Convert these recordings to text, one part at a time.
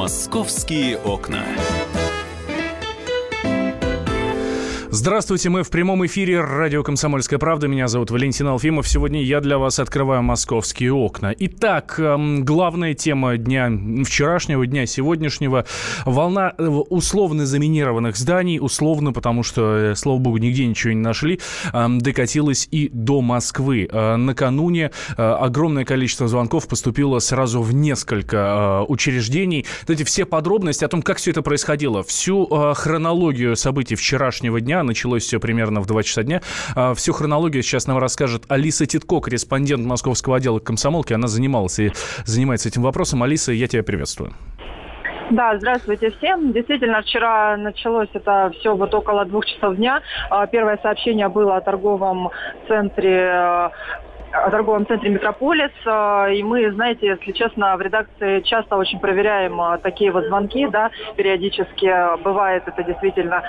Московские окна. Здравствуйте, мы в прямом эфире радио «Комсомольская правда». Меня зовут Валентин Алфимов. Сегодня я для вас открываю московские окна. Итак, эм, главная тема дня вчерашнего, дня сегодняшнего. Волна э, условно заминированных зданий, условно, потому что, э, слава богу, нигде ничего не нашли, эм, докатилась и до Москвы. Э, накануне огромное количество звонков поступило сразу в несколько учреждений. Эти все подробности о том, как все это происходило, всю хронологию событий вчерашнего дня началось все примерно в 2 часа дня. А, всю хронологию сейчас нам расскажет Алиса Титко, корреспондент московского отдела комсомолки. Она занималась и занимается этим вопросом. Алиса, я тебя приветствую. Да, здравствуйте всем. Действительно, вчера началось это все вот около двух часов дня. А, первое сообщение было о торговом центре э, о торговом центре «Метрополис». Э, и мы, знаете, если честно, в редакции часто очень проверяем такие вот звонки, да, периодически бывает это действительно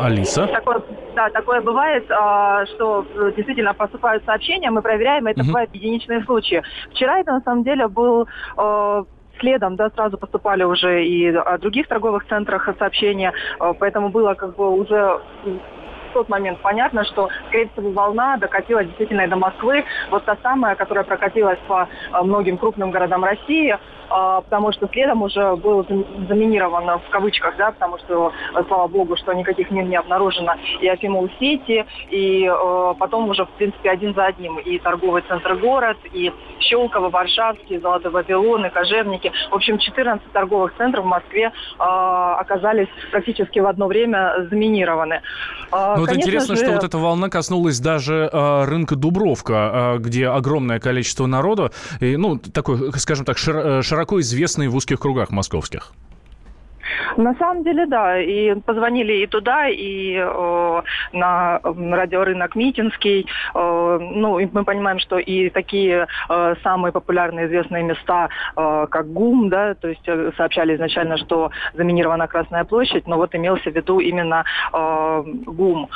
Алиса? Такое, да, такое бывает, а, что действительно поступают сообщения, мы проверяем, это угу. бывают единичные случаи. Вчера это на самом деле был а, следом, да, сразу поступали уже и о других торговых центрах сообщения, а, поэтому было как бы уже в тот момент понятно, что, скорее всего, волна докатилась действительно и до Москвы. Вот та самая, которая прокатилась по многим крупным городам России. А, потому что следом уже был заминирован в кавычках, да, потому что, слава богу, что никаких мин не обнаружено и Афимол Сити, и э, потом уже, в принципе, один за одним и торговый центр город, и Щелково, Варшавский, Золотой Вавилон, и Кожевники. В общем, 14 торговых центров в Москве э, оказались практически в одно время заминированы. Э, ну, вот интересно, же... что вот эта волна коснулась даже э, рынка Дубровка, э, где огромное количество народу, и, ну, такой, скажем так, широко широко известный в узких кругах московских. На самом деле, да. И позвонили и туда, и э, на радиорынок Митинский. Э, ну, и мы понимаем, что и такие э, самые популярные известные места, э, как ГУМ, да, то есть э, сообщали изначально, что заминирована Красная площадь, но вот имелся в виду именно э, ГУМ.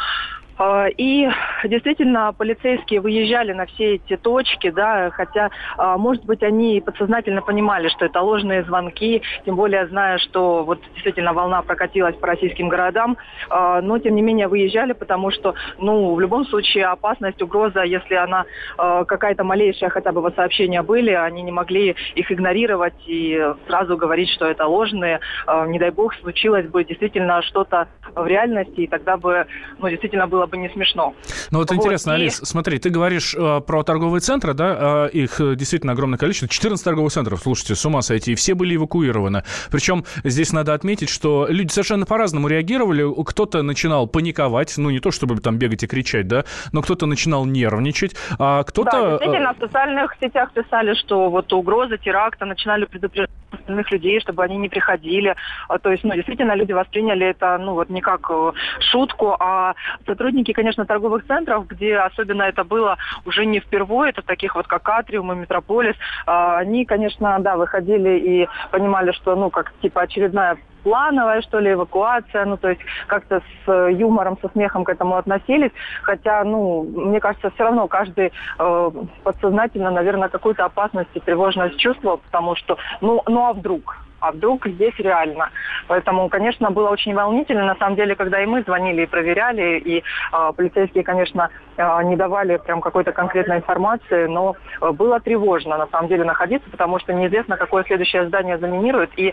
И действительно, полицейские выезжали на все эти точки, да, хотя, а, может быть, они подсознательно понимали, что это ложные звонки, тем более зная, что вот действительно волна прокатилась по российским городам, а, но, тем не менее, выезжали, потому что, ну, в любом случае, опасность, угроза, если она какая-то малейшая хотя бы вот сообщения были, они не могли их игнорировать и сразу говорить, что это ложные, не дай бог, случилось бы действительно что-то в реальности, и тогда бы, ну, действительно было бы не смешно. Ну вот, вот интересно, и... Алис, смотри, ты говоришь э, про торговые центры, да, э, их э, действительно огромное количество, 14 торговых центров, слушайте, с ума сойти, и все были эвакуированы. Причем здесь надо отметить, что люди совершенно по-разному реагировали, кто-то начинал паниковать, ну не то чтобы там бегать и кричать, да, но кто-то начинал нервничать, а кто-то... Да, действительно, в социальных сетях писали, что вот угроза теракта, начинали предупреждать остальных людей, чтобы они не приходили. А, то есть, ну, действительно, люди восприняли это, ну, вот не как э, шутку, а сотрудники, конечно, торговых центров, где особенно это было уже не впервые, это таких вот как Атриум и Метрополис, а, они, конечно, да, выходили и понимали, что, ну, как, типа, очередная плановая, что ли, эвакуация, ну, то есть как-то с юмором, со смехом к этому относились, хотя, ну, мне кажется, все равно каждый э, подсознательно, наверное, какую-то опасность и тревожность чувствовал, потому что, ну, ну а вдруг? а вдруг здесь реально. Поэтому, конечно, было очень волнительно. На самом деле, когда и мы звонили и проверяли, и э, полицейские, конечно, э, не давали прям какой-то конкретной информации, но э, было тревожно, на самом деле, находиться, потому что неизвестно, какое следующее здание заминирует. И э,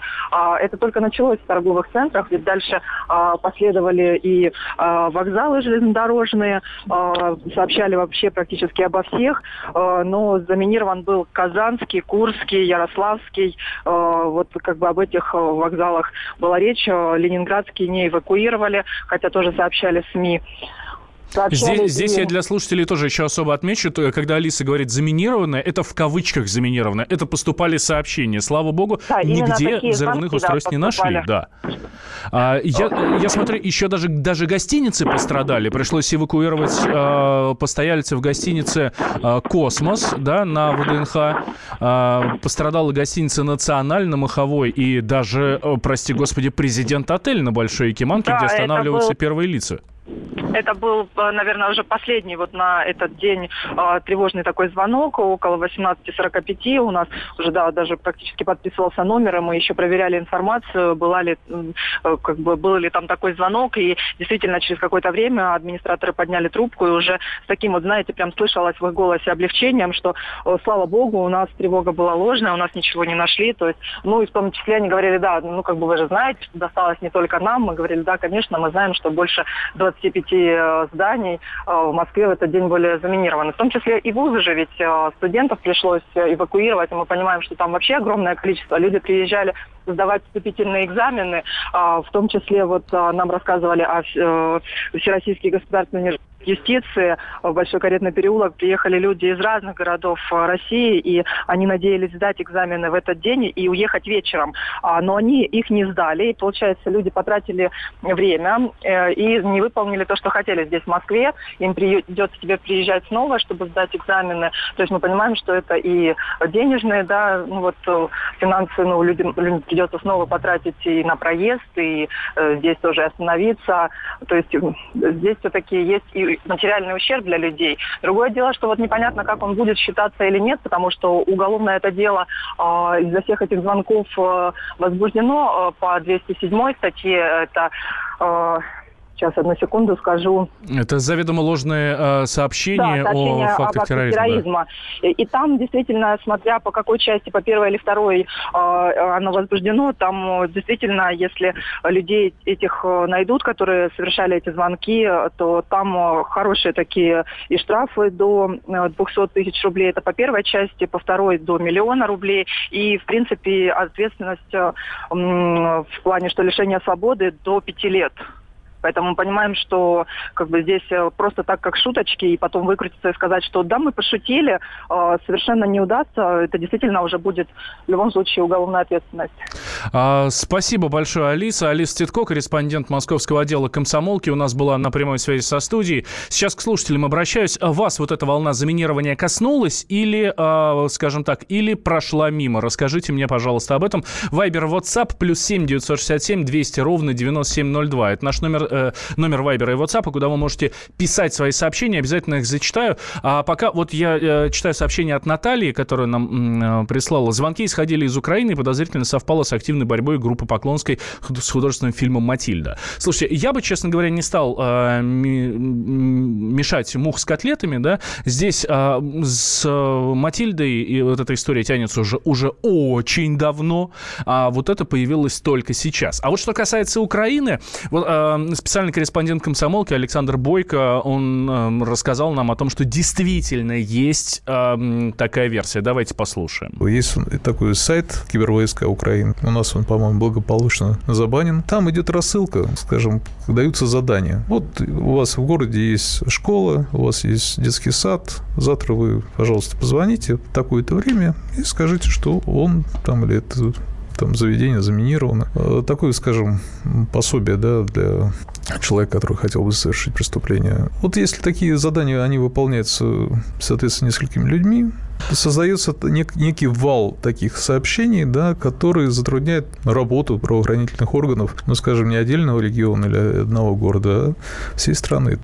это только началось в торговых центрах, ведь дальше э, последовали и э, вокзалы железнодорожные, э, сообщали вообще практически обо всех, э, но заминирован был Казанский, Курский, Ярославский, э, вот как бы об этих э, вокзалах была речь. Ленинградские не эвакуировали, хотя тоже сообщали СМИ. Здесь, здесь я для слушателей тоже еще особо отмечу, когда Алиса говорит заминированное, это в кавычках заминированное, это поступали сообщения. Слава богу, да, нигде взрывных звонки, устройств да, не нашли. Да. А, я, я смотрю, еще даже, даже гостиницы пострадали. Пришлось эвакуировать а, постояльцев гостиницы а, «Космос» да, на ВДНХ. А, пострадала гостиница «Националь» на Маховой и даже, прости господи, президент отель на Большой Якиманке, да, где останавливаются был... первые лица. Это был, э, наверное, уже последний вот на этот день э, тревожный такой звонок около 18.45. У нас уже, да, даже практически подписывался номер, и мы еще проверяли информацию, была ли, э, как бы, был ли там такой звонок. И действительно, через какое-то время администраторы подняли трубку, и уже с таким вот, знаете, прям слышалось в их голосе облегчением, что, э, слава богу, у нас тревога была ложная, у нас ничего не нашли. То есть, ну, и в том числе они говорили, да, ну, как бы вы же знаете, что досталось не только нам. Мы говорили, да, конечно, мы знаем, что больше 25 э, зданий э, в Москве в этот день были заминированы. В том числе и вузы же, ведь э, студентов пришлось эвакуировать, мы понимаем, что там вообще огромное количество. Люди приезжали сдавать вступительные экзамены, в том числе вот нам рассказывали о Всероссийский государственный юстиции в Большой Каретный переулок приехали люди из разных городов России, и они надеялись сдать экзамены в этот день и уехать вечером. А, но они их не сдали, и, получается, люди потратили время и не выполнили то, что хотели здесь, в Москве. Им придется тебе приезжать снова, чтобы сдать экзамены. То есть мы понимаем, что это и денежные, да, ну вот э, финансы, ну, людям, людям придется снова потратить и на проезд, и э, здесь тоже остановиться. То есть здесь все-таки есть и материальный ущерб для людей. Другое дело, что вот непонятно, как он будет считаться или нет, потому что уголовное это дело э, из-за всех этих звонков э, возбуждено э, по 207 статье. Это э, Сейчас, одну секунду скажу. Это заведомо ложные э, сообщения, да, сообщения о фактах терроризма. терроризма. И, и там, действительно, смотря по какой части, по первой или второй э, оно возбуждено, там действительно, если людей этих э, найдут, которые совершали эти звонки, то там э, хорошие такие и штрафы до 200 э, тысяч рублей. Это по первой части, по второй до миллиона рублей. И, в принципе, ответственность э, в плане, что лишения свободы до пяти лет. Поэтому мы понимаем, что как бы здесь э, просто так, как шуточки, и потом выкрутиться и сказать, что да, мы пошутили, э, совершенно не удастся. Это действительно уже будет в любом случае уголовная ответственность. А, спасибо большое, Алиса. Алиса Титко, корреспондент московского отдела комсомолки, у нас была на прямой связи со студией. Сейчас к слушателям обращаюсь. Вас вот эта волна заминирования коснулась или, а, скажем так, или прошла мимо? Расскажите мне, пожалуйста, об этом. Вайбер, WhatsApp, плюс 7 967 200 ровно 9702. Это наш номер э, номер Вайбера и WhatsApp, куда вы можете писать свои сообщения, обязательно их зачитаю. А пока вот я э, читаю сообщение от Натальи, которая нам э, прислала. Звонки исходили из Украины и подозрительно совпало с активной борьбой группы Поклонской с художественным фильмом «Матильда». Слушайте, я бы, честно говоря, не стал э, мешать мух с котлетами, да. Здесь э, с Матильдой и вот эта история тянется уже, уже очень давно, а вот это появилось только сейчас. А вот что касается Украины, вот, э, специальный корреспондент комсомолки Александр Бойко, он э, рассказал нам о том, что действительно есть э, такая версия. Давайте послушаем. Есть такой сайт Кибервойска Украины. У нас он, по-моему, благополучно забанен. Там идет рассылка, скажем, даются задания. Вот у вас в городе есть школа, у вас есть детский сад. Завтра вы, пожалуйста, позвоните в такое-то время и скажите, что он там или это там заведение заминировано. Э, такое, скажем, пособие да, для человека, который хотел бы совершить преступление. Вот если такие задания, они выполняются, соответственно, несколькими людьми, создается нек- некий вал таких сообщений, да, которые затрудняют работу правоохранительных органов, ну, скажем, не отдельного региона или одного города, а всей страны.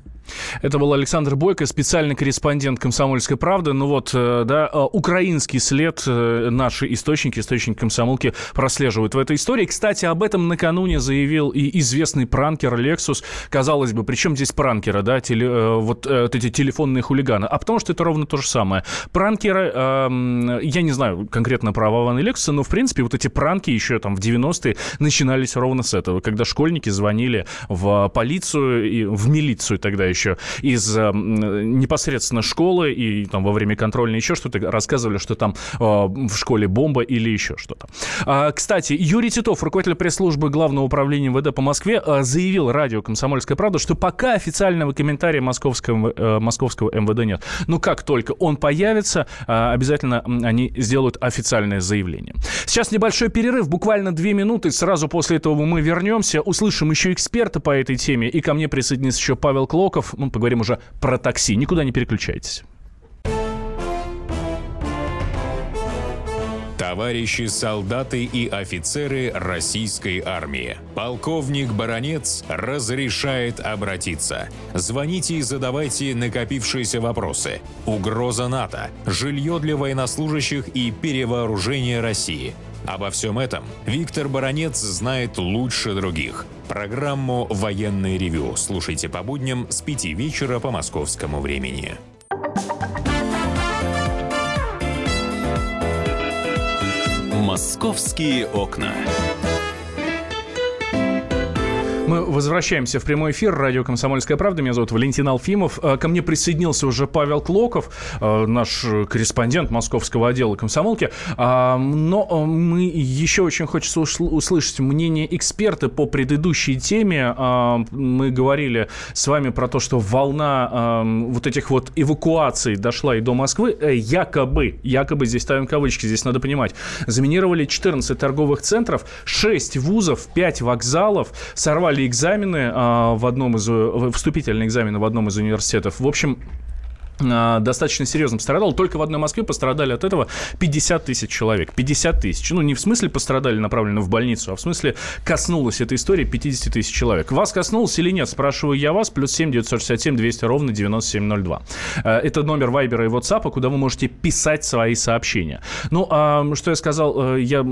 Это был Александр Бойко, специальный корреспондент «Комсомольской правды». Ну вот, э, да, э, украинский след э, наши источники, источники комсомолки прослеживают в этой истории. Кстати, об этом накануне заявил и известный пранкер Lexus. Казалось бы, при чем здесь пранкеры, да, теле, вот, вот эти телефонные хулиганы? А потому что это ровно то же самое. Пранкеры, э, я не знаю конкретно про Вована и Lexus, но, в принципе, вот эти пранки еще там в 90-е начинались ровно с этого, когда школьники звонили в полицию и в милицию тогда еще еще из э, непосредственно школы и там во время контрольной еще что-то рассказывали, что там э, в школе бомба или еще что-то. А, кстати, Юрий Титов, руководитель пресс-службы Главного управления МВД по Москве, э, заявил радио «Комсомольская правда», что пока официального комментария московского, э, московского МВД нет. Но как только он появится, э, обязательно они сделают официальное заявление. Сейчас небольшой перерыв, буквально две минуты. Сразу после этого мы вернемся, услышим еще эксперта по этой теме. И ко мне присоединится еще Павел Клоков, мы поговорим уже про такси. Никуда не переключайтесь. Товарищи солдаты и офицеры российской армии. Полковник Баронец разрешает обратиться. Звоните и задавайте накопившиеся вопросы. Угроза НАТО, жилье для военнослужащих и перевооружение России. Обо всем этом Виктор Баранец знает лучше других. Программу «Военный ревю» слушайте по будням с 5 вечера по московскому времени. «Московские окна». Мы возвращаемся в прямой эфир. Радио «Комсомольская правда». Меня зовут Валентин Алфимов. Э, ко мне присоединился уже Павел Клоков, э, наш корреспондент московского отдела комсомолки. А, но э, мы еще очень хочется услышать мнение эксперта по предыдущей теме. А, мы говорили с вами про то, что волна вот этих вот эвакуаций дошла и до Москвы. Якобы, якобы, здесь ставим кавычки, здесь надо понимать, заминировали 14 торговых центров, 6 вузов, 5 вокзалов, сорвали экзамены а, в одном из... Э, вступительные экзамены в одном из университетов. В общем, достаточно серьезно пострадал. Только в одной Москве пострадали от этого 50 тысяч человек. 50 тысяч. Ну, не в смысле пострадали направленно в больницу, а в смысле коснулась эта история 50 тысяч человек. Вас коснулось или нет? Спрашиваю я вас. Плюс 7 967 200 ровно 9702. А, это номер Вайбера и WhatsApp, куда вы можете писать свои сообщения. Ну, а что я сказал? Э, я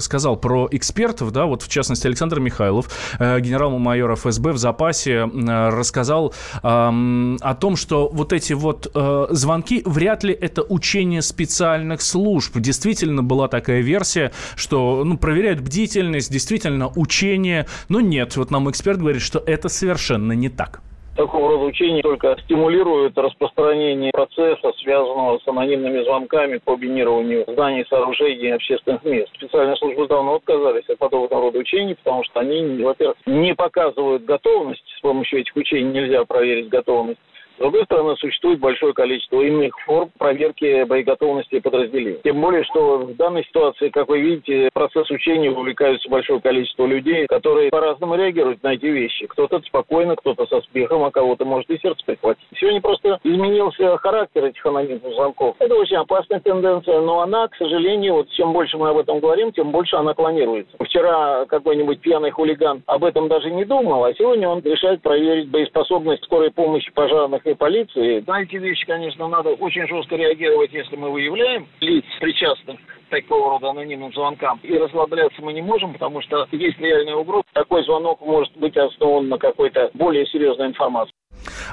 сказал про экспертов, да, вот в частности Александр Михайлов, э, генерал-майор ФСБ в запасе, рассказал о том, что вот эти вот э, звонки, вряд ли это учение специальных служб. Действительно была такая версия, что ну, проверяют бдительность, действительно учение. Но нет, вот нам эксперт говорит, что это совершенно не так такого рода учения только стимулируют распространение процесса, связанного с анонимными звонками по бинированию зданий, сооружений и общественных мест. Специальные службы давно отказались от подобного рода учений, потому что они, во-первых, не показывают готовность. С помощью этих учений нельзя проверить готовность. С другой стороны, существует большое количество иных форм проверки боеготовности подразделений. Тем более, что в данной ситуации, как вы видите, процесс учения увлекаются большое количество людей, которые по-разному реагируют на эти вещи. Кто-то спокойно, кто-то со смехом, а кого-то может и сердце прихватить. Сегодня просто изменился характер этих анонимных звонков. Это очень опасная тенденция, но она, к сожалению, вот чем больше мы об этом говорим, тем больше она клонируется. Вчера какой-нибудь пьяный хулиган об этом даже не думал, а сегодня он решает проверить боеспособность скорой помощи пожарных и полиции. На эти вещи, конечно, надо очень жестко реагировать, если мы выявляем лиц, причастных к такого рода анонимным звонкам. И расслабляться мы не можем, потому что есть реальная угроза. Такой звонок может быть основан на какой-то более серьезной информации.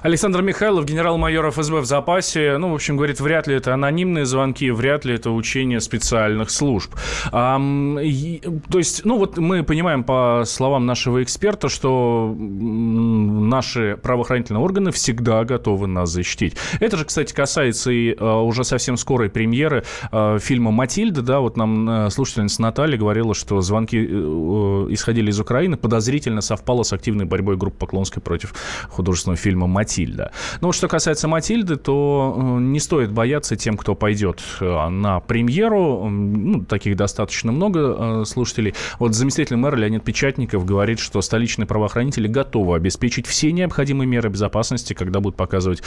Александр Михайлов, генерал-майор ФСБ в запасе. Ну, в общем, говорит, вряд ли это анонимные звонки, вряд ли это учение специальных служб. А, и, то есть, ну, вот мы понимаем по словам нашего эксперта, что наши правоохранительные органы всегда готовы нас защитить. Это же, кстати, касается и а, уже совсем скорой премьеры а, фильма «Матильда». Да, вот нам а, слушательница Наталья говорила, что звонки исходили из Украины, подозрительно совпало с активной борьбой группы Поклонской против художественного фильма фильма «Матильда». Вот что касается «Матильды», то э, не стоит бояться тем, кто пойдет э, на премьеру. Ну, таких достаточно много э, слушателей. Вот заместитель мэра Леонид Печатников говорит, что столичные правоохранители готовы обеспечить все необходимые меры безопасности, когда будут показывать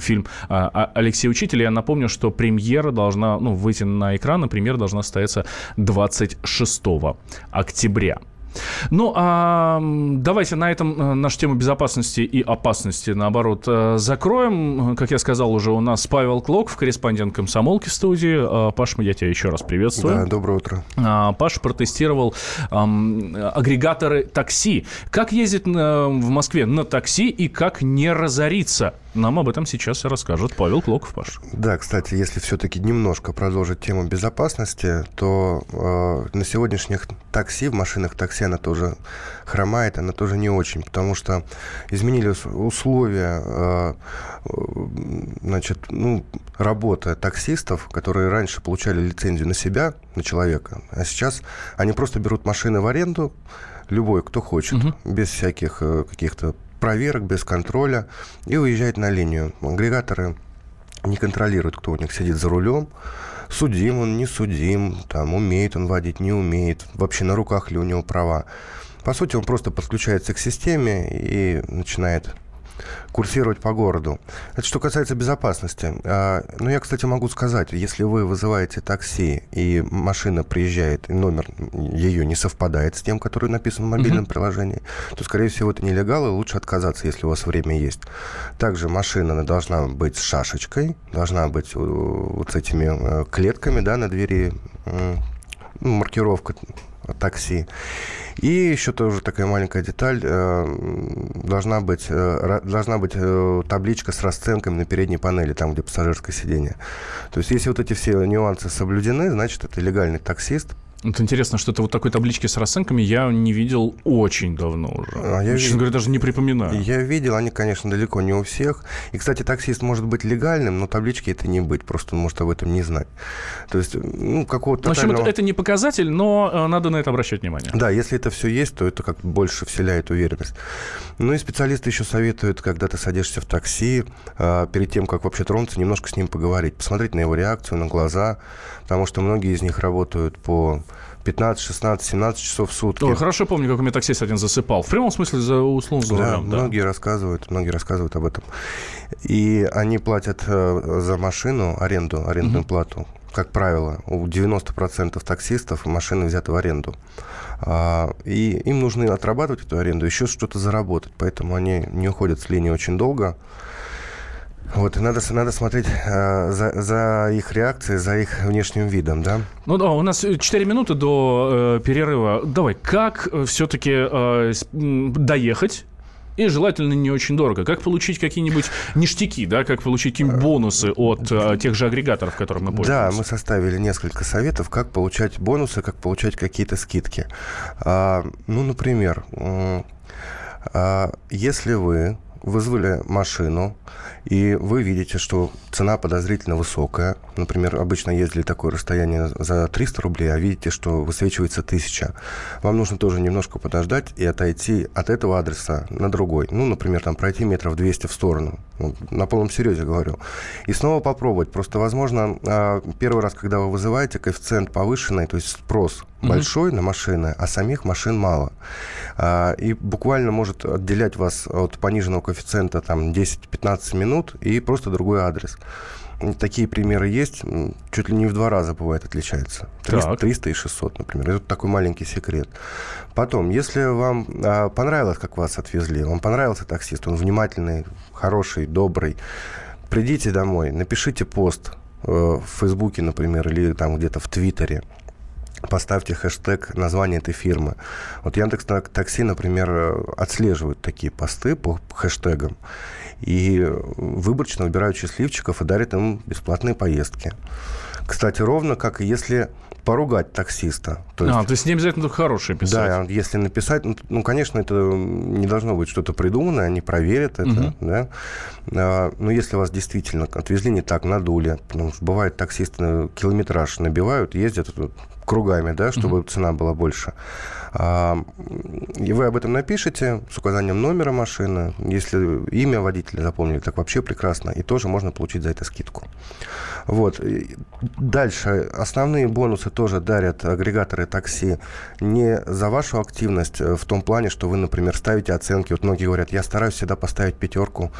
фильм а, а, Алексея Учителя. Я напомню, что премьера должна ну, выйти на экран, и премьера должна состояться 26 октября. Ну, а давайте на этом э, нашу тему безопасности и опасности, наоборот, э, закроем. Как я сказал уже, у нас Павел Клоков, корреспондент комсомолки в студии. Э, Паш, я тебя еще раз приветствую. Да, доброе утро. А, Паш протестировал агрегаторы такси. Как ездить в Москве на такси и как не разориться? Нам об этом сейчас расскажет Павел Клоков, Паш. Да, кстати, если все-таки немножко продолжить тему безопасности, то э, на сегодняшних такси, в машинах такси она тоже хромает, она тоже не очень, потому что изменились условия э, значит, ну, работы таксистов, которые раньше получали лицензию на себя, на человека, а сейчас они просто берут машины в аренду, любой, кто хочет, угу. без всяких э, каких-то проверок, без контроля, и уезжает на линию. Агрегаторы не контролируют, кто у них сидит за рулем, судим он, не судим, там, умеет он водить, не умеет, вообще на руках ли у него права. По сути, он просто подключается к системе и начинает курсировать по городу. Это что касается безопасности. А, ну, я, кстати, могу сказать, если вы вызываете такси, и машина приезжает, и номер ее не совпадает с тем, который написан в мобильном uh-huh. приложении, то, скорее всего, это нелегал, и лучше отказаться, если у вас время есть. Также машина должна быть с шашечкой, должна быть э, вот с этими э, клетками да, на двери, ну, маркировка такси. И еще тоже такая маленькая деталь. Э, должна быть, э, должна быть э, табличка с расценками на передней панели, там, где пассажирское сиденье. То есть, если вот эти все нюансы соблюдены, значит, это легальный таксист, вот интересно, что-то вот такой таблички с расценками я не видел очень давно уже. А я Честно вид... говоря, даже не припоминаю. Я видел, они, конечно, далеко не у всех. И, кстати, таксист может быть легальным, но таблички это не быть, просто он может об этом не знать. То есть, ну, какого-то... В общем, тотального... это, это не показатель, но э, надо на это обращать внимание. Да, если это все есть, то это как больше вселяет уверенность. Ну и специалисты еще советуют, когда ты садишься в такси, э, перед тем, как вообще тронуться, немножко с ним поговорить, посмотреть на его реакцию, на глаза, потому что многие из них работают по 15, 16, 17 часов в сутки. Ой, хорошо помню, как у меня таксист один засыпал. В прямом смысле за услугу за да, да, многие рассказывают, многие рассказывают об этом. И они платят э, за машину аренду, арендную угу. плату. Как правило, у 90% таксистов машины взяты в аренду. А, и им нужно отрабатывать эту аренду, еще что-то заработать. Поэтому они не уходят с линии очень долго. Вот, и надо, надо смотреть э, за, за их реакцией, за их внешним видом, да? Ну да, у нас 4 минуты до э, перерыва. Давай, как э, все-таки э, доехать и желательно не очень дорого. Как получить какие-нибудь ништяки, да, как получить какие-нибудь бонусы от а, тех же агрегаторов, которыми мы пользуемся? Да, мы составили несколько советов, как получать бонусы, как получать какие-то скидки. А, ну, например, а, если вы вызвали машину, и вы видите, что цена подозрительно высокая. Например, обычно ездили такое расстояние за 300 рублей, а видите, что высвечивается 1000. Вам нужно тоже немножко подождать и отойти от этого адреса на другой. Ну, например, там пройти метров 200 в сторону. Вот, на полном серьезе говорю. И снова попробовать. Просто, возможно, а, первый раз, когда вы вызываете, коэффициент повышенный, то есть спрос mm-hmm. большой на машины, а самих машин мало. А, и буквально может отделять вас от пониженного коэффициента там 10-15 минут и просто другой адрес. Такие примеры есть. Чуть ли не в два раза бывает отличается. 300, 300 и 600, например. Это такой маленький секрет. Потом, если вам а, понравилось, как вас отвезли, вам понравился таксист, он внимательный, хороший, добрый, придите домой, напишите пост э, в Фейсбуке, например, или там где-то в Твиттере поставьте хэштег название этой фирмы. Вот Яндекс Такси, например, отслеживают такие посты по хэштегам и выборочно выбирают счастливчиков и дарят им бесплатные поездки. Кстати, ровно как и если поругать таксиста. То есть, а, то есть не обязательно только хорошее писать. Да, если написать, ну, ну, конечно, это не должно быть что-то придуманное, они проверят это, угу. да. А, но если вас действительно отвезли не так, надули, потому что бывает таксисты километраж набивают, ездят кругами, да, чтобы угу. цена была больше. А, и вы об этом напишите с указанием номера машины. Если имя водителя запомнили, так вообще прекрасно. И тоже можно получить за это скидку. Вот. Дальше. Основные бонусы тоже дарят агрегаторы такси не за вашу активность э, в том плане, что вы, например, ставите оценки. Вот многие говорят, я стараюсь всегда поставить пятерку,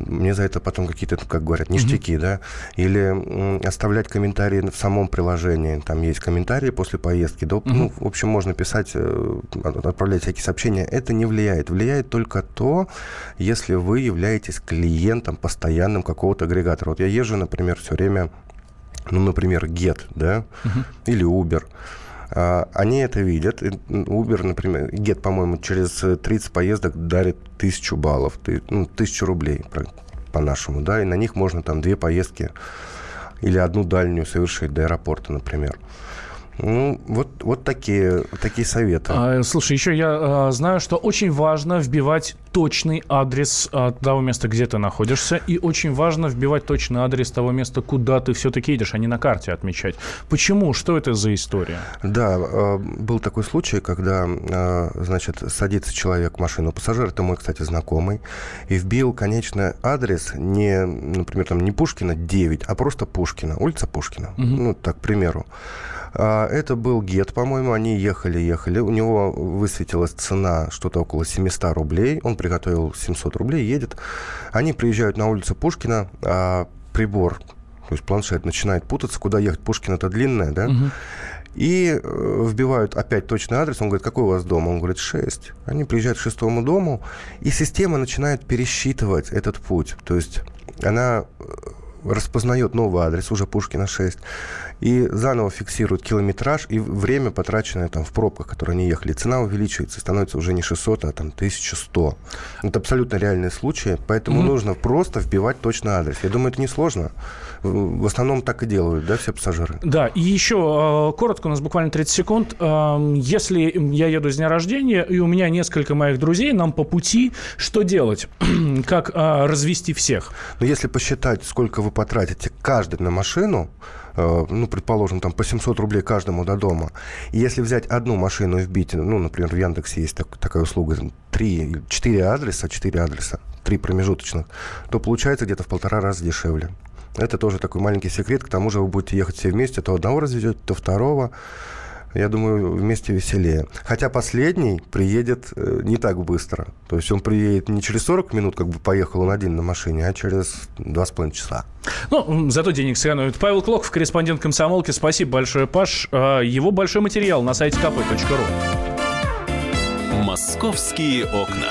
мне за это потом какие-то, как говорят, ништяки, mm-hmm. да, или оставлять комментарии в самом приложении. Там есть комментарии после поездки. Да, mm-hmm. ну, в общем, можно писать э, отправлять всякие сообщения, это не влияет. Влияет только то, если вы являетесь клиентом постоянным какого-то агрегатора. Вот я езжу, например, все время, ну, например, Get, да, uh-huh. или Uber. А, они это видят. Uber, например, Get, по-моему, через 30 поездок дарит тысячу баллов, ну, тысячу рублей по-нашему, да, и на них можно там две поездки или одну дальнюю совершить до аэропорта, например. Ну, вот, вот такие, такие советы. А, слушай, еще я а, знаю, что очень важно вбивать точный адрес а, того места, где ты находишься, и очень важно вбивать точный адрес того места, куда ты все-таки едешь, а не на карте отмечать. Почему? Что это за история? Да, а, был такой случай, когда, а, значит, садится человек в машину, пассажир, это мой, кстати, знакомый, и вбил конечный адрес не, например, там не Пушкина 9, а просто Пушкина, улица Пушкина, угу. ну, так, к примеру. А, это был ГЕТ, по-моему, они ехали-ехали. У него высветилась цена что-то около 700 рублей. Он приготовил 700 рублей, едет. Они приезжают на улицу Пушкина, а прибор, то есть планшет начинает путаться, куда ехать. Пушкин это длинное, да? Угу. И э, вбивают опять точный адрес. Он говорит, какой у вас дом? Он говорит, 6. Они приезжают к шестому дому, и система начинает пересчитывать этот путь. То есть она э, распознает новый адрес, уже Пушкина 6, и заново фиксирует километраж и время, потраченное там в пробках, которые они ехали. Цена увеличивается, становится уже не 600, а там 1100. Это абсолютно реальные случаи, поэтому mm-hmm. нужно просто вбивать точный адрес. Я думаю, это несложно. В основном так и делают, да, все пассажиры? Да, и еще э, коротко, у нас буквально 30 секунд. Эм, если я еду с дня рождения, и у меня несколько моих друзей, нам по пути, что делать? как э, развести всех? Ну, если посчитать, сколько вы потратите каждый на машину, ну, предположим, там по 700 рублей каждому до дома. И если взять одну машину и вбить, ну, например, в Яндексе есть так, такая услуга, 3, 4 адреса, 4 адреса, 3 промежуточных, то получается где-то в полтора раза дешевле. Это тоже такой маленький секрет. К тому же вы будете ехать все вместе, то одного развезете, то второго я думаю, вместе веселее. Хотя последний приедет э, не так быстро. То есть он приедет не через 40 минут, как бы поехал он один на машине, а через 2,5 часа. Ну, зато денег сэкономит. Павел Клоков, корреспондент комсомолки. Спасибо большое, Паш. А, его большой материал на сайте kp.ru. Московские окна.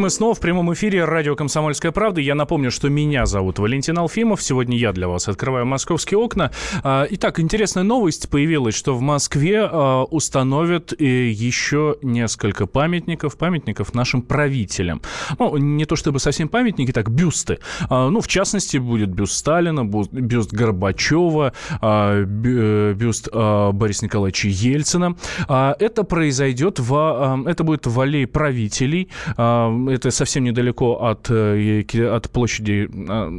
Мы снова в прямом эфире радио «Комсомольская правда». Я напомню, что меня зовут Валентин Алфимов. Сегодня я для вас открываю московские окна. А, итак, интересная новость появилась, что в Москве а, установят э, еще несколько памятников, памятников нашим правителям. Ну, не то чтобы совсем памятники, так, бюсты. А, ну, в частности, будет бюст Сталина, бюст Горбачева, э, бюст Бориса Николаевича Ельцина. Это произойдет в... Это будет в аллее правителей это совсем недалеко от, э, от площади а,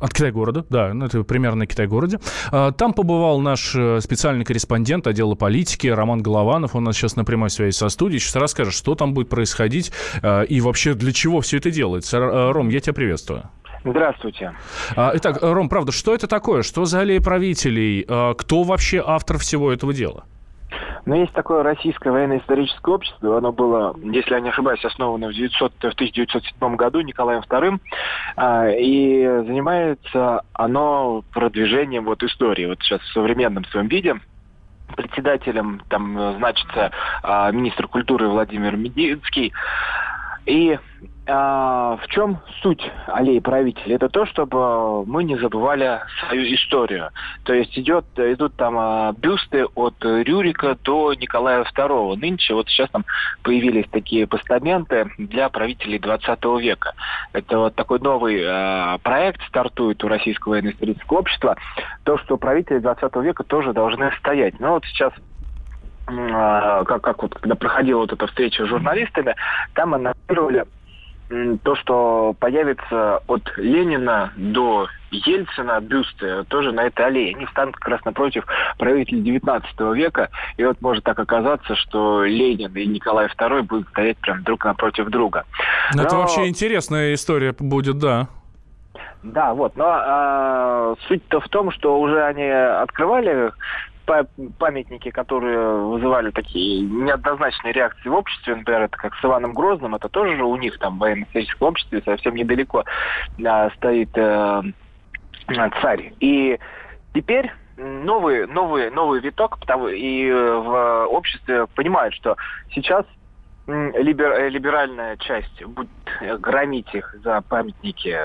от Китай-города, да, ну, это примерно на Китай-городе. А, там побывал наш э, специальный корреспондент отдела политики Роман Голованов. Он у нас сейчас на прямой связи со студией. Сейчас расскажет, что там будет происходить а, и вообще для чего все это делается. Ром, я тебя приветствую. Здравствуйте. Итак, Ром, правда, что это такое? Что за аллея правителей? Кто вообще автор всего этого дела? Но есть такое российское военно-историческое общество, оно было, если я не ошибаюсь, основано в, 900, в 1907 году Николаем II, а, и занимается оно продвижением вот истории, вот сейчас в современном своем виде, председателем там значится а, министр культуры Владимир Мединский. И а, в чем суть аллеи правителей? Это то, чтобы мы не забывали свою историю. То есть идет, идут там а, бюсты от Рюрика до Николая II. Нынче вот сейчас там появились такие постаменты для правителей 20 века. Это вот такой новый а, проект стартует у Российского военно-исторического общества. То, что правители 20 века тоже должны стоять. Но вот сейчас а, как, как вот когда проходила вот эта встреча с журналистами, там анонсировали то, что появится от Ленина до Ельцина бюсты тоже на этой аллее. Они станут как раз напротив правителей 19 века. И вот может так оказаться, что Ленин и Николай II будут стоять прям друг напротив друга. Но... Это вообще интересная история будет, да. Да, вот. Но э, суть-то в том, что уже они открывали памятники, которые вызывали такие неоднозначные реакции в обществе, например, это как с Иваном Грозным, это тоже у них там в военно-историческом обществе совсем недалеко а, стоит э, царь. И теперь новый, новый, новый виток, и в обществе понимают, что сейчас либер, э, либеральная часть будет громить их за памятники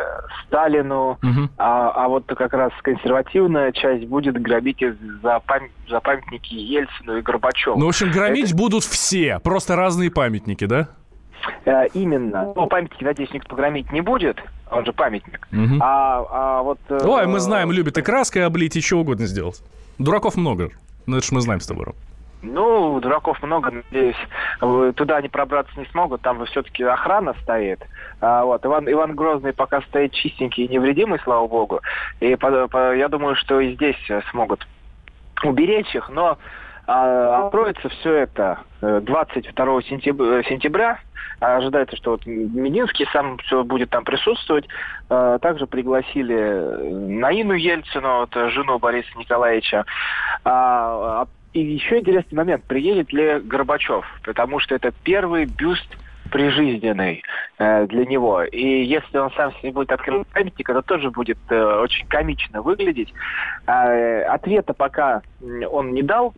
Сталину, угу. а, а вот как раз консервативная часть будет громить их за, пам, за памятники Ельцину и Горбачеву. Ну, в общем, громить Это... будут все, просто разные памятники, да? Э, именно. Ну, памятник, надеюсь, никто громить не будет. Он же памятник. Мгм. А, а вот... э, Ой, мы знаем, любит и краской облить, и чего угодно сделать. Дураков много. Ну, это ж мы знаем с тобой, Ром. Ну, дураков много, надеюсь, э, туда они пробраться не смогут, там все-таки охрана стоит. А, вот, Иван, Иван Грозный пока стоит чистенький и невредимый, слава богу. И по- по- я думаю, что и здесь э, смогут уберечь их, но а, откроется все это э, 22 сентября, сентября. А Ожидается, что вот Мединский сам все будет там присутствовать. А, Также пригласили э, Наину Ельцину, вот, э, жену Бориса Николаевича. А, а, И еще интересный момент, приедет ли Горбачев, потому что это первый бюст прижизненный э, для него. И если он сам себе будет открывать памятник, это тоже будет э, очень комично выглядеть. А, э, ответа пока он не дал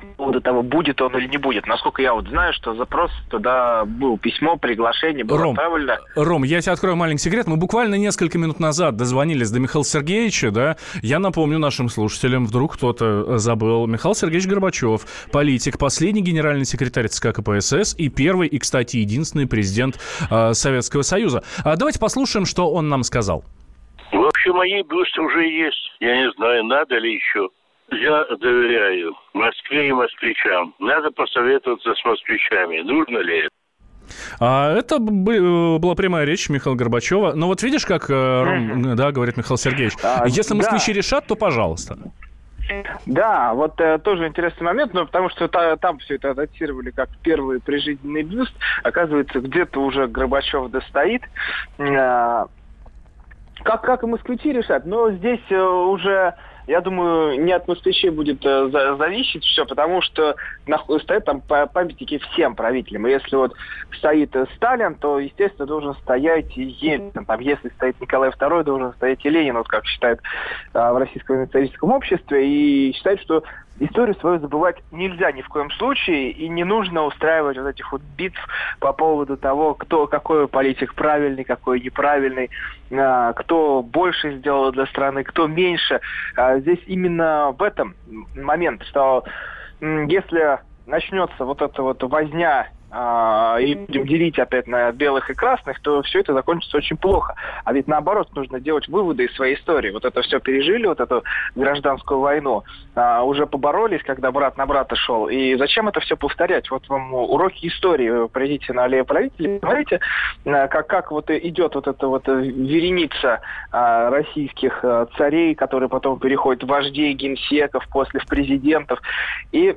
по поводу того, будет он или не будет. Насколько я вот знаю, что запрос туда был, письмо, приглашение было Ром, отправлено. Ром, я тебе открою маленький секрет. Мы буквально несколько минут назад дозвонились до Михаила Сергеевича, да. Я напомню нашим слушателям, вдруг кто-то забыл. Михаил Сергеевич Горбачев, политик, последний генеральный секретарь ЦК КПСС и первый, и, кстати, единственный президент э, Советского Союза. А давайте послушаем, что он нам сказал. В общем, мои бюсты уже есть. Я не знаю, надо ли еще. Я доверяю Москве и москвичам. Надо посоветоваться с москвичами. Нужно ли это? А это бы- была прямая речь Михаила Горбачева. Но вот видишь, как, э, Ром, да, говорит Михаил Сергеевич, А, если да. москвичи решат, то пожалуйста. Да, вот э, тоже интересный момент, но потому что та- там все это датировали как первый прижизненный бюст. Оказывается, где-то уже Горбачев достоит. Э, как, как и москвичи решат, но здесь э, уже, я думаю, не от москвичей будет э, за- зависеть все, потому что стоят там па- памятники всем правителям. И если вот стоит э, Сталин, то, естественно, должен стоять и Ельцин. Там, если стоит Николай II, должен стоять и Ленин, вот как считают а, в Российском историческом обществе, и считают, что историю свою забывать нельзя ни в коем случае, и не нужно устраивать вот этих вот битв по поводу того, кто, какой политик правильный, какой неправильный, а, кто больше сделал для страны, кто меньше. А, Здесь именно в этом момент, что если начнется вот эта вот возня а, и будем делить опять на белых и красных, то все это закончится очень плохо. А ведь наоборот, нужно делать выводы из своей истории. Вот это все пережили, вот эту гражданскую войну, а, уже поборолись, когда брат на брата шел. И зачем это все повторять? Вот вам уроки истории. Вы придите на аллею правителей, посмотрите, а, как, как вот идет вот эта вот вереница а, российских а, царей, которые потом переходят в вождей, генсеков, после в президентов. И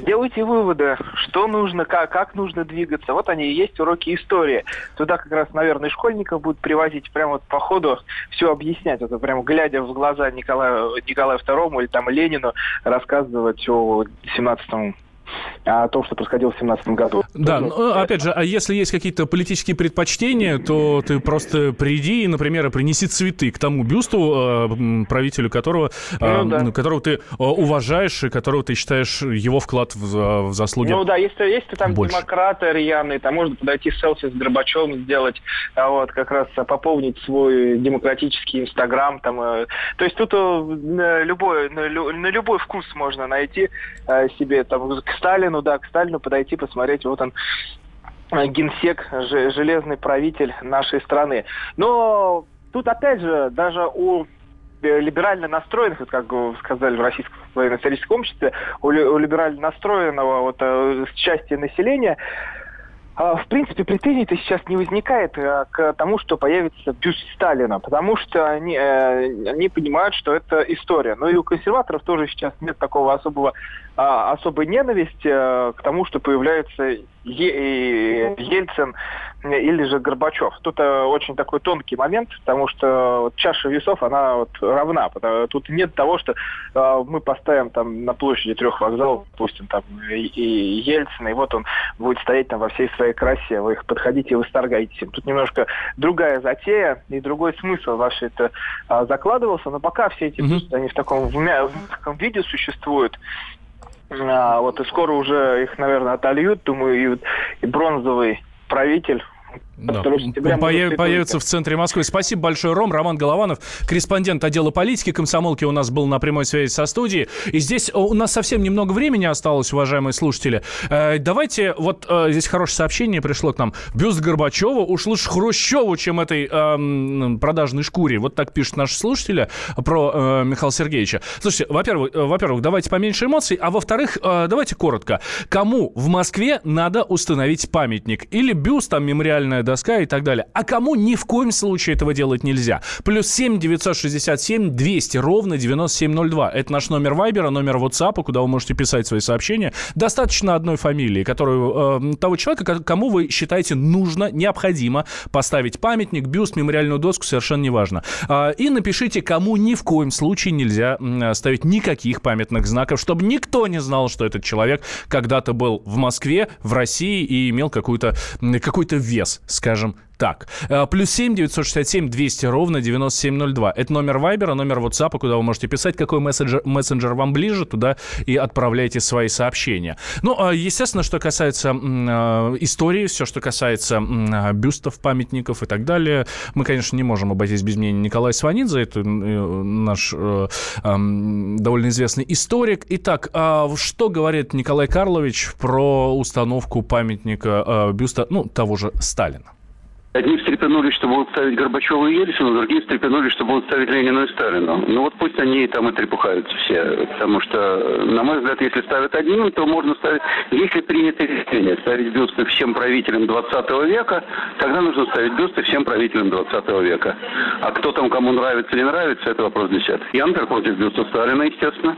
Сделайте выводы, что нужно, как, как нужно двигаться. Вот они и есть уроки истории. Туда как раз, наверное, школьников будут привозить прямо вот по ходу все объяснять. Это прямо глядя в глаза Николаю, Николаю II или там Ленину рассказывать о 17 о том, что происходило в 17 году. Да, Тоже ну, опять же, а если есть какие-то политические предпочтения, то ты просто приди и, например, принеси цветы к тому бюсту, э, правителю которого, э, Ну, да. которого ты э, уважаешь и которого ты считаешь его вклад в, в заслуги. Ну да, если, если там больше. демократы рьяные, там можно подойти селфи с Горбачевым сделать, а вот как раз пополнить свой демократический инстаграм. Там, то есть тут на любой, на, лю- на любой вкус можно найти себе там Сталину, да, к Сталину подойти, посмотреть, вот он э, генсек, же- железный правитель нашей страны. Но тут опять же, даже у э, либерально настроенных, вот как сказали в российском военно-историческом обществе, у, у либерально настроенного вот, э, части населения, в принципе, претензий-то сейчас не возникает к тому, что появится бюст Сталина, потому что они, они понимают, что это история. Но и у консерваторов тоже сейчас нет такого особого а, особой ненависти э, к тому, что появляется Е- Ельцин или же Горбачев. Тут э, очень такой тонкий момент, потому что вот чаша весов, она вот равна. Потому- Тут нет того, что э, мы поставим там на площади трех вокзалов, допустим, там и, и Ельцина, и вот он будет стоять там во всей своей красе, вы их подходите и восторгаетесь. им. Тут немножко другая затея и другой смысл все это а, закладывался, но пока все эти бюсты, они в таком в мягком виде существуют, а, вот и скоро уже их, наверное, отольют, думаю, и, и бронзовый правитель Да. Появ, появится в центре Москвы. Спасибо большое, Ром. Роман Голованов, корреспондент отдела политики комсомолки у нас был на прямой связи со студией. И здесь у нас совсем немного времени осталось, уважаемые слушатели. Э, давайте, вот э, здесь хорошее сообщение пришло к нам. Бюст Горбачева уж лучше Хрущеву, чем этой э, продажной шкуре. Вот так пишут наши слушатели про э, Михаила Сергеевича. Слушайте, во-первых, э, во-первых, давайте поменьше эмоций, а во-вторых, э, давайте коротко. Кому в Москве надо установить памятник? Или бюст, там, мемориальная доска и так далее. А кому ни в коем случае этого делать нельзя? Плюс 7 967 200 ровно 9702. Это наш номер Вайбера, номер WhatsApp, куда вы можете писать свои сообщения. Достаточно одной фамилии, которую, э, того человека, кому вы считаете нужно, необходимо поставить памятник, бюст, мемориальную доску, совершенно неважно. Э, и напишите, кому ни в коем случае нельзя э, ставить никаких памятных знаков, чтобы никто не знал, что этот человек когда-то был в Москве, в России и имел какой-то какой-то вес, скажем так. Э, плюс 7 967 200 ровно 9702. Это номер Вайбера, номер WhatsApp, куда вы можете писать, какой мессенджер, мессенджер вам ближе, туда и отправляйте свои сообщения. Ну, а, естественно, что касается э, истории, все, что касается бюстов, памятников и так далее, мы, конечно, не можем обойтись без мнения Николая Сванидзе, это э, наш э, э, довольно известный историк. Итак, э, что говорит Николай Карлович про установку памятника э, бюста, ну, того же Сталина? Одни встрепенулись, что будут ставить Горбачева и Ельцину, другие встрепенулись, что будут ставить Ленина и Сталину. Ну вот пусть они там и трепухаются все. Потому что, на мой взгляд, если ставят одним, то можно ставить... Если принято решение ставить бюсты всем правителям 20 века, тогда нужно ставить бюсты всем правителям 20 века. А кто там кому нравится или не нравится, это вопрос десятый. Я, например, против бюста Сталина, естественно.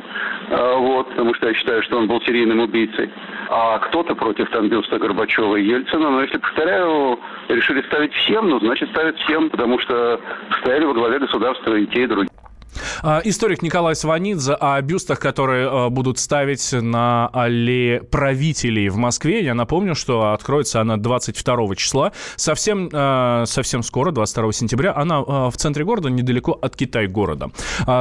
А, вот, потому что я считаю, что он был серийным убийцей. А кто-то против там Горбачева и Ельцина. Но если, повторяю, решили ставить всем, ну, значит, ставят всем, потому что стояли во главе государства и те, и другие. А, историк Николай Сванидзе о бюстах, которые а, будут ставить на аллее правителей в Москве. Я напомню, что откроется она 22 числа. Совсем, а, совсем скоро, 22 сентября, она в центре города, недалеко от Китай-города.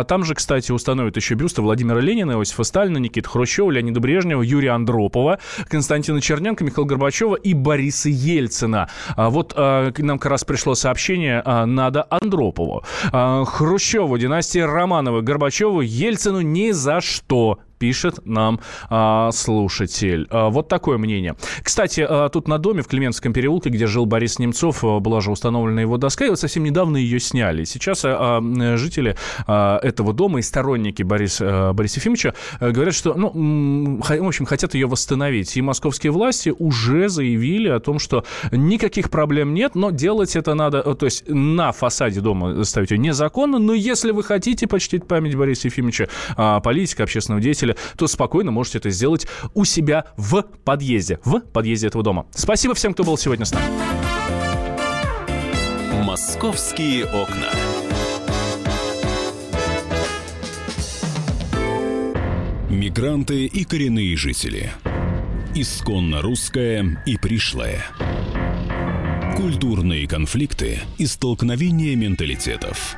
Там же, кстати, установят еще бюсты Владимира Ленина, Иосифа Сталина, Никиты Хрущева, Леонида Брежнева, Юрия Андропова, Константина Черненко, Михаила Горбачева и Бориса Ельцина. Вот нам как раз пришло сообщение, надо Андропову. Хрущеву, династия Романовой, Горбачеву, Ельцину ни за что пишет нам а, слушатель. А, вот такое мнение. Кстати, а, тут на доме в Клеменском переулке, где жил Борис Немцов, а, была же установлена его доска, и вот совсем недавно ее сняли. Сейчас а, а, жители а, этого дома и сторонники Борис, а, Бориса Ефимовича а, говорят, что, ну, в общем, хотят ее восстановить. И московские власти уже заявили о том, что никаких проблем нет, но делать это надо, то есть на фасаде дома ставить ее незаконно, но если вы хотите почтить память Бориса Ефимовича, а, политика, общественного деятеля, автомобиля, то спокойно можете это сделать у себя в подъезде, в подъезде этого дома. Спасибо всем, кто был сегодня с нами. Московские окна. Мигранты и коренные жители. Исконно русская и пришлая. Культурные конфликты и столкновения менталитетов.